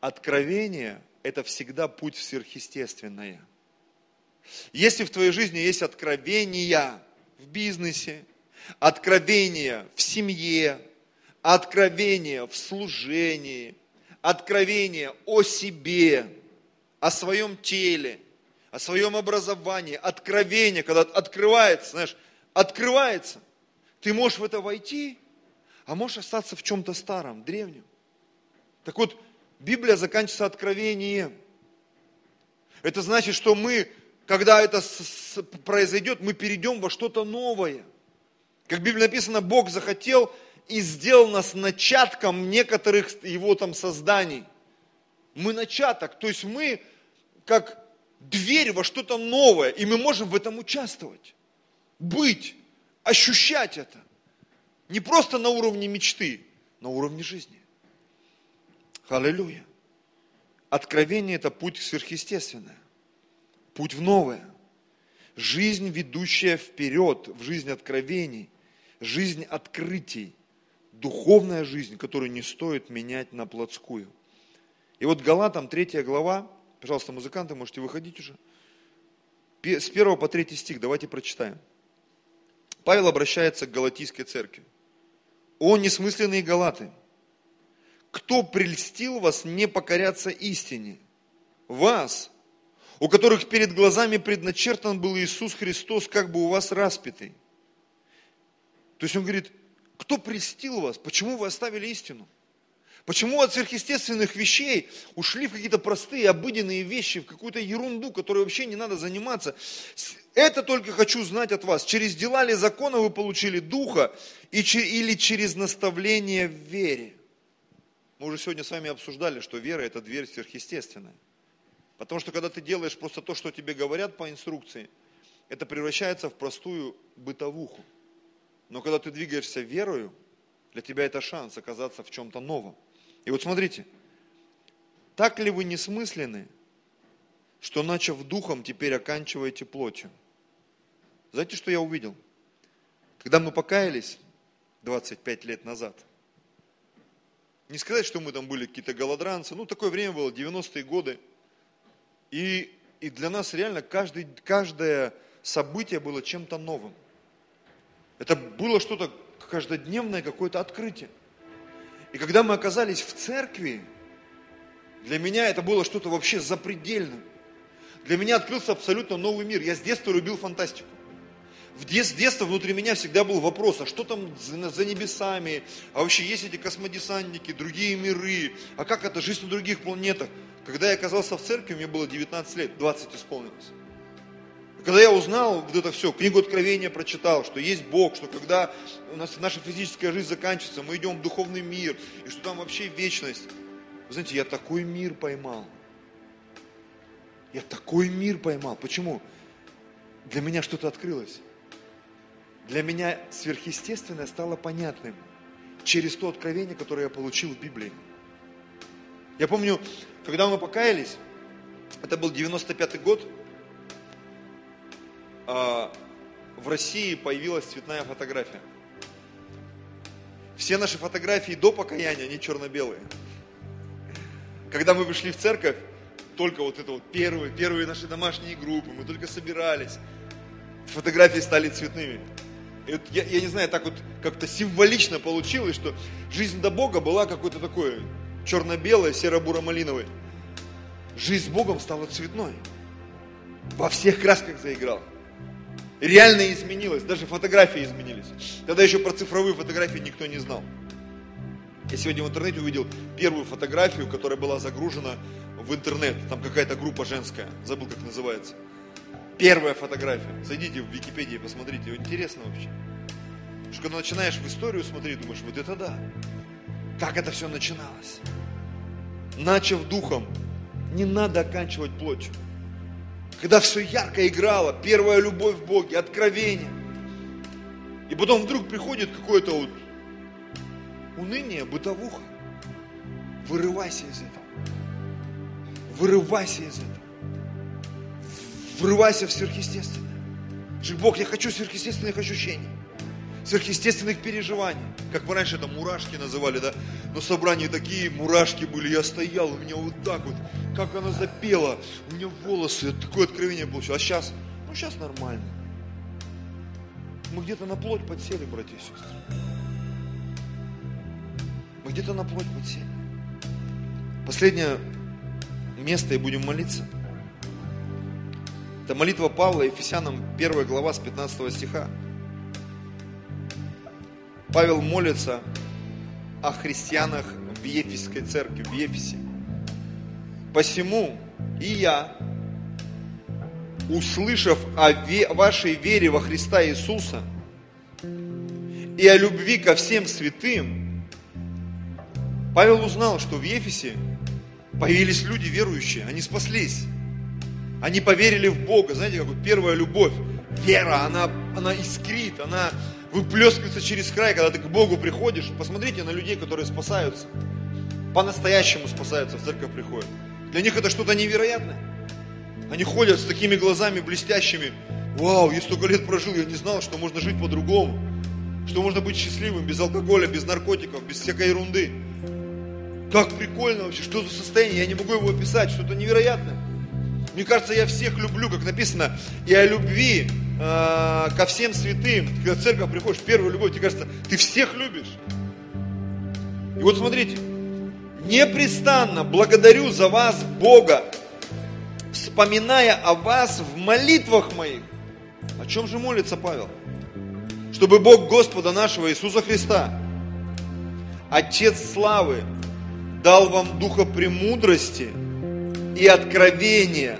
Откровение – это всегда путь в сверхъестественное. Если в твоей жизни есть откровения в бизнесе, откровения в семье, откровения в служении, откровения о себе, о своем теле, о своем образовании, откровение, когда открывается, знаешь, открывается, ты можешь в это войти, а можешь остаться в чем-то старом, древнем. Так вот, Библия заканчивается откровением. Это значит, что мы, когда это произойдет, мы перейдем во что-то новое. Как в Библии написано, Бог захотел и сделал нас начатком некоторых его там созданий. Мы начаток, то есть мы как дверь во что-то новое, и мы можем в этом участвовать, быть, ощущать это. Не просто на уровне мечты, на уровне жизни. Аллилуйя. Откровение – это путь сверхъестественное, путь в новое. Жизнь, ведущая вперед, в жизнь откровений, жизнь открытий, духовная жизнь, которую не стоит менять на плотскую. И вот Галатам 3 глава, пожалуйста, музыканты, можете выходить уже. С 1 по 3 стих давайте прочитаем. Павел обращается к Галатийской церкви. «О, несмысленные галаты! Кто прельстил вас не покоряться истине? Вас, у которых перед глазами предначертан был Иисус Христос, как бы у вас распятый. То есть он говорит, кто прельстил вас? Почему вы оставили истину? Почему от сверхъестественных вещей ушли в какие-то простые, обыденные вещи, в какую-то ерунду, которой вообще не надо заниматься? Это только хочу знать от вас. Через дела ли закона вы получили духа или через наставление в вере? Мы уже сегодня с вами обсуждали, что вера – это дверь сверхъестественная. Потому что когда ты делаешь просто то, что тебе говорят по инструкции, это превращается в простую бытовуху. Но когда ты двигаешься верою, для тебя это шанс оказаться в чем-то новом. И вот смотрите, так ли вы несмысленны, что начав духом, теперь оканчиваете плотью? Знаете, что я увидел? Когда мы покаялись 25 лет назад, не сказать, что мы там были какие-то голодранцы, ну такое время было, 90-е годы, и, и для нас реально каждый, каждое событие было чем-то новым. Это было что-то каждодневное, какое-то открытие. И когда мы оказались в церкви, для меня это было что-то вообще запредельное. Для меня открылся абсолютно новый мир. Я с детства любил фантастику. В детстве внутри меня всегда был вопрос, а что там за небесами, а вообще есть эти космодесантники, другие миры, а как это жизнь на других планетах? Когда я оказался в церкви, мне было 19 лет, 20 исполнилось. Когда я узнал вот это все, книгу Откровения прочитал, что есть Бог, что когда у нас наша физическая жизнь заканчивается, мы идем в духовный мир, и что там вообще вечность. Вы знаете, я такой мир поймал. Я такой мир поймал. Почему? Для меня что-то открылось. Для меня сверхъестественное стало понятным через то откровение, которое я получил в Библии. Я помню, когда мы покаялись, это был 95-й год, в России появилась цветная фотография. Все наши фотографии до покаяния, они черно-белые. Когда мы пришли в церковь, только вот это вот первые, первые наши домашние группы, мы только собирались, фотографии стали цветными. И вот я, я не знаю, так вот как-то символично получилось, что жизнь до Бога была какой-то такой черно-белой, серо-буро-малиновой. Жизнь с Богом стала цветной. Во всех красках заиграл реально изменилось, даже фотографии изменились. Тогда еще про цифровые фотографии никто не знал. Я сегодня в интернете увидел первую фотографию, которая была загружена в интернет. Там какая-то группа женская, забыл как называется. Первая фотография. Зайдите в Википедию посмотрите, интересно вообще. Потому что когда начинаешь в историю смотреть, думаешь, вот это да. Как это все начиналось? Начав духом, не надо оканчивать плотью когда все ярко играло, первая любовь в Боге, откровение. И потом вдруг приходит какое-то вот уныние, бытовуха. Вырывайся из этого. Вырывайся из этого. Врывайся в сверхъестественное. Бог, я хочу сверхъестественных ощущений сверхъестественных переживаний. Как мы раньше это мурашки называли, да? Но собрания такие мурашки были. Я стоял, у меня вот так вот, как она запела, у меня волосы, такое откровение получилось. А сейчас, ну сейчас нормально. Мы где-то на плоть подсели, братья и сестры. Мы где-то на плоть подсели. Последнее место и будем молиться. Это молитва Павла, Ефесянам, 1 глава с 15 стиха. Павел молится о христианах в Ефесской церкви, в Ефесе. Посему и я, услышав о вашей вере во Христа Иисуса и о любви ко всем святым, Павел узнал, что в Ефесе появились люди верующие, они спаслись. Они поверили в Бога. Знаете, как вот первая любовь, вера, она, она искрит, она выплескивается через край, когда ты к Богу приходишь. Посмотрите на людей, которые спасаются. По-настоящему спасаются, в церковь приходят. Для них это что-то невероятное. Они ходят с такими глазами блестящими. Вау, я столько лет прожил, я не знал, что можно жить по-другому. Что можно быть счастливым без алкоголя, без наркотиков, без всякой ерунды. Как прикольно вообще, что за состояние, я не могу его описать, что-то невероятное. Мне кажется, я всех люблю, как написано, и о любви э, ко всем святым. когда в церковь приходишь, первую любовь, тебе кажется, ты всех любишь. И вот смотрите, непрестанно благодарю за вас Бога, вспоминая о вас в молитвах моих. О чем же молится Павел? Чтобы Бог Господа нашего Иисуса Христа, Отец славы, дал вам духа премудрости – и откровение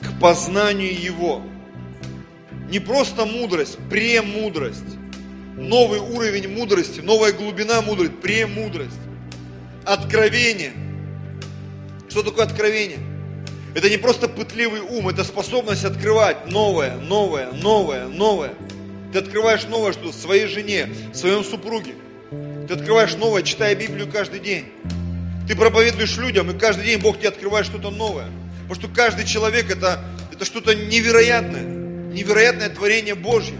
к познанию Его. Не просто мудрость, премудрость. Новый уровень мудрости, новая глубина мудрости, премудрость. Откровение. Что такое откровение? Это не просто пытливый ум, это способность открывать новое, новое, новое, новое. Ты открываешь новое, что в своей жене, в своем супруге. Ты открываешь новое, читая Библию каждый день. Ты проповедуешь людям, и каждый день Бог тебе открывает что-то новое. Потому что каждый человек это, это что-то невероятное, невероятное творение Божье.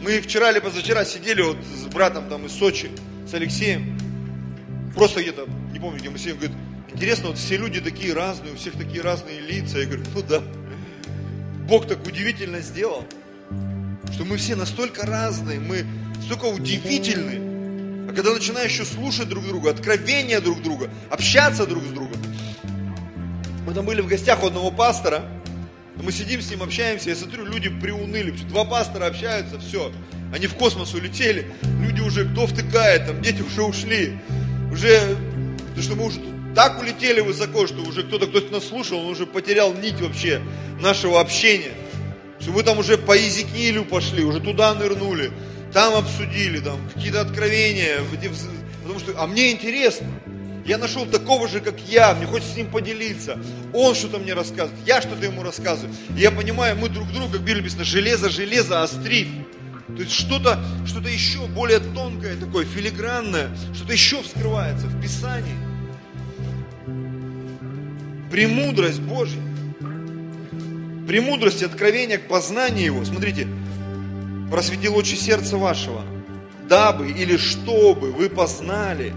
Мы вчера или позавчера сидели вот с братом там из Сочи, с Алексеем, просто где-то, не помню, где мы сидим, говорит, интересно, вот все люди такие разные, у всех такие разные лица. Я говорю, ну да, Бог так удивительно сделал, что мы все настолько разные, мы столько удивительны, а когда начинаешь еще слушать друг друга, откровения друг друга, общаться друг с другом. Мы там были в гостях у одного пастора, мы сидим с ним, общаемся, я смотрю, люди приуныли. Два пастора общаются, все. Они в космос улетели, люди уже, кто втыкает, там дети уже ушли. Уже, что мы уже так улетели высоко, что уже кто-то, кто-то нас слушал, он уже потерял нить вообще нашего общения. Что мы там уже по Езекиилю пошли, уже туда нырнули там обсудили, там какие-то откровения, потому что, а мне интересно, я нашел такого же, как я, мне хочется с ним поделиться. Он что-то мне рассказывает, я что-то ему рассказываю. И я понимаю, мы друг друга, как Библия железо, железо острит. То есть что-то что еще более тонкое такое, филигранное, что-то еще вскрывается в Писании. Премудрость Божья. Премудрость и откровение к познанию Его. Смотрите, просветил очи сердца вашего, дабы или чтобы вы познали,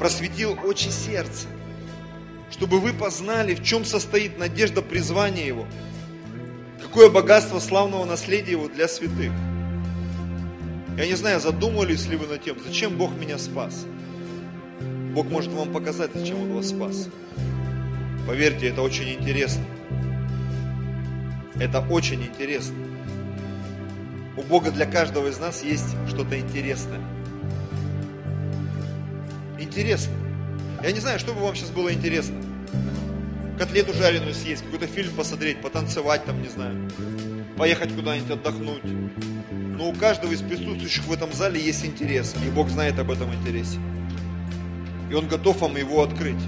просветил очи сердца, чтобы вы познали, в чем состоит надежда призвания Его, какое богатство славного наследия Его для святых. Я не знаю, задумывались ли вы над тем, зачем Бог меня спас. Бог может вам показать, зачем Он вас спас. Поверьте, это очень интересно. Это очень интересно. У Бога для каждого из нас есть что-то интересное. Интересно. Я не знаю, что бы вам сейчас было интересно. Котлету жареную съесть, какой-то фильм посмотреть, потанцевать там, не знаю. Поехать куда-нибудь отдохнуть. Но у каждого из присутствующих в этом зале есть интерес. И Бог знает об этом интересе. И Он готов вам его открыть.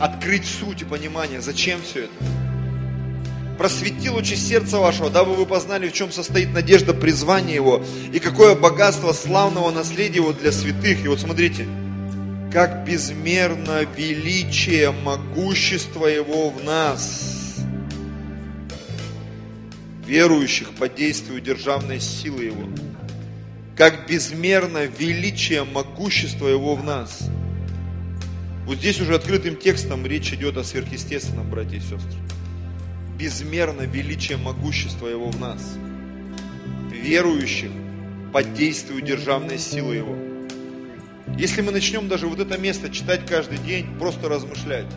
Открыть суть и понимание, зачем все это просветил очи сердца вашего, дабы вы познали, в чем состоит надежда призвания Его, и какое богатство славного наследия Его для святых. И вот смотрите, как безмерно величие могущества Его в нас, верующих по действию державной силы Его, как безмерно величие могущества Его в нас. Вот здесь уже открытым текстом речь идет о сверхъестественном, братья и сестры. Безмерно величие могущества Его в нас, верующих по действию державной силы Его. Если мы начнем даже вот это место читать каждый день, просто размышлять,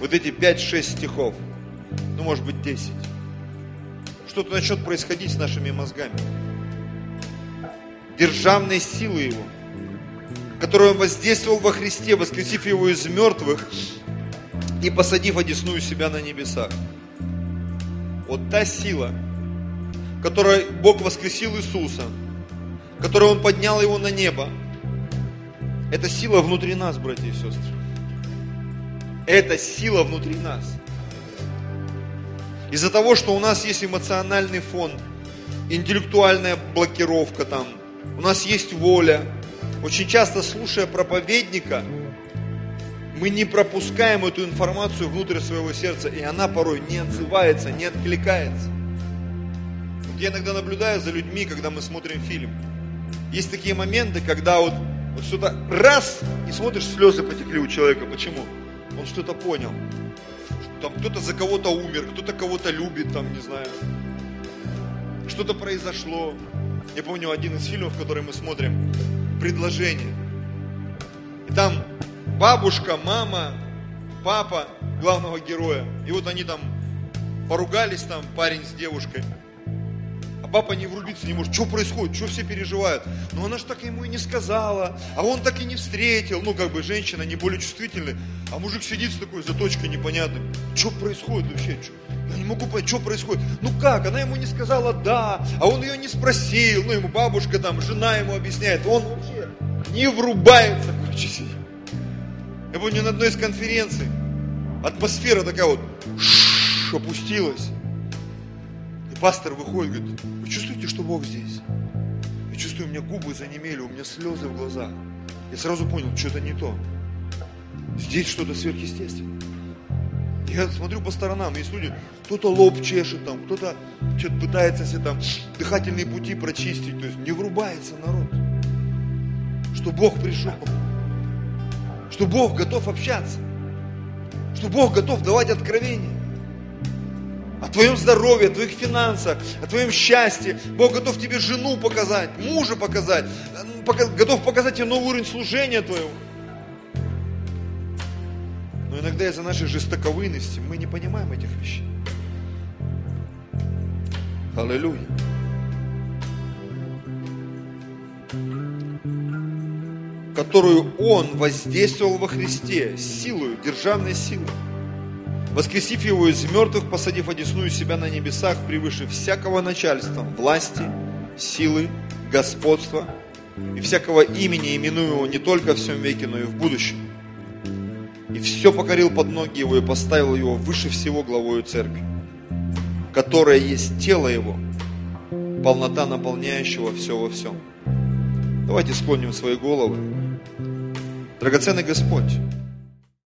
вот эти 5-6 стихов, ну может быть 10, что-то начнет происходить с нашими мозгами. Державной силы Его, которую Он воздействовал во Христе, воскресив Его из мертвых и посадив одесную себя на небесах. Вот та сила, которой Бог воскресил Иисуса, которой Он поднял Его на небо, это сила внутри нас, братья и сестры. Это сила внутри нас. Из-за того, что у нас есть эмоциональный фон, интеллектуальная блокировка там, у нас есть воля. Очень часто, слушая проповедника, мы не пропускаем эту информацию внутрь своего сердца, и она порой не отзывается, не откликается. Вот я иногда наблюдаю за людьми, когда мы смотрим фильм. Есть такие моменты, когда вот, вот что-то раз, и смотришь, слезы потекли у человека. Почему? Он что-то понял там кто-то за кого-то умер, кто-то кого-то любит, там, не знаю. Что-то произошло. Я помню один из фильмов, который мы смотрим, «Предложение». И там бабушка, мама, папа главного героя. И вот они там поругались там, парень с девушкой. А папа не врубиться не может. Что происходит? Что все переживают? Ну она же так ему и не сказала. А он так и не встретил. Ну, как бы женщина не более чувствительная. А мужик сидит с такой заточкой непонятной. Что происходит вообще? Что? Я не могу понять, что происходит. Ну как? Она ему не сказала да, а он ее не спросил. Ну, ему бабушка там, жена ему объясняет. Он вообще не врубается. Я помню на одной из конференций атмосфера такая вот опустилась пастор выходит, говорит, вы чувствуете, что Бог здесь? Я чувствую, у меня губы занемели, у меня слезы в глазах. Я сразу понял, что-то не то. Здесь что-то сверхъестественное. Я смотрю по сторонам, есть люди, кто-то лоб чешет там, кто-то что-то пытается себе там дыхательные пути прочистить, то есть не врубается народ. Что Бог пришел, что Бог готов общаться, что Бог готов давать откровения о твоем здоровье, о твоих финансах, о твоем счастье. Бог готов тебе жену показать, мужа показать, готов показать тебе новый уровень служения твоего. Но иногда из-за нашей жестоковыйности мы не понимаем этих вещей. Аллилуйя. Которую Он воздействовал во Христе силою, державной силой воскресив его из мертвых, посадив одесную себя на небесах, превыше всякого начальства, власти, силы, господства и всякого имени, именуемого не только в всем веке, но и в будущем. И все покорил под ноги его и поставил его выше всего главою церкви, которая есть тело его, полнота наполняющего все во всем. Давайте склоним свои головы. Драгоценный Господь,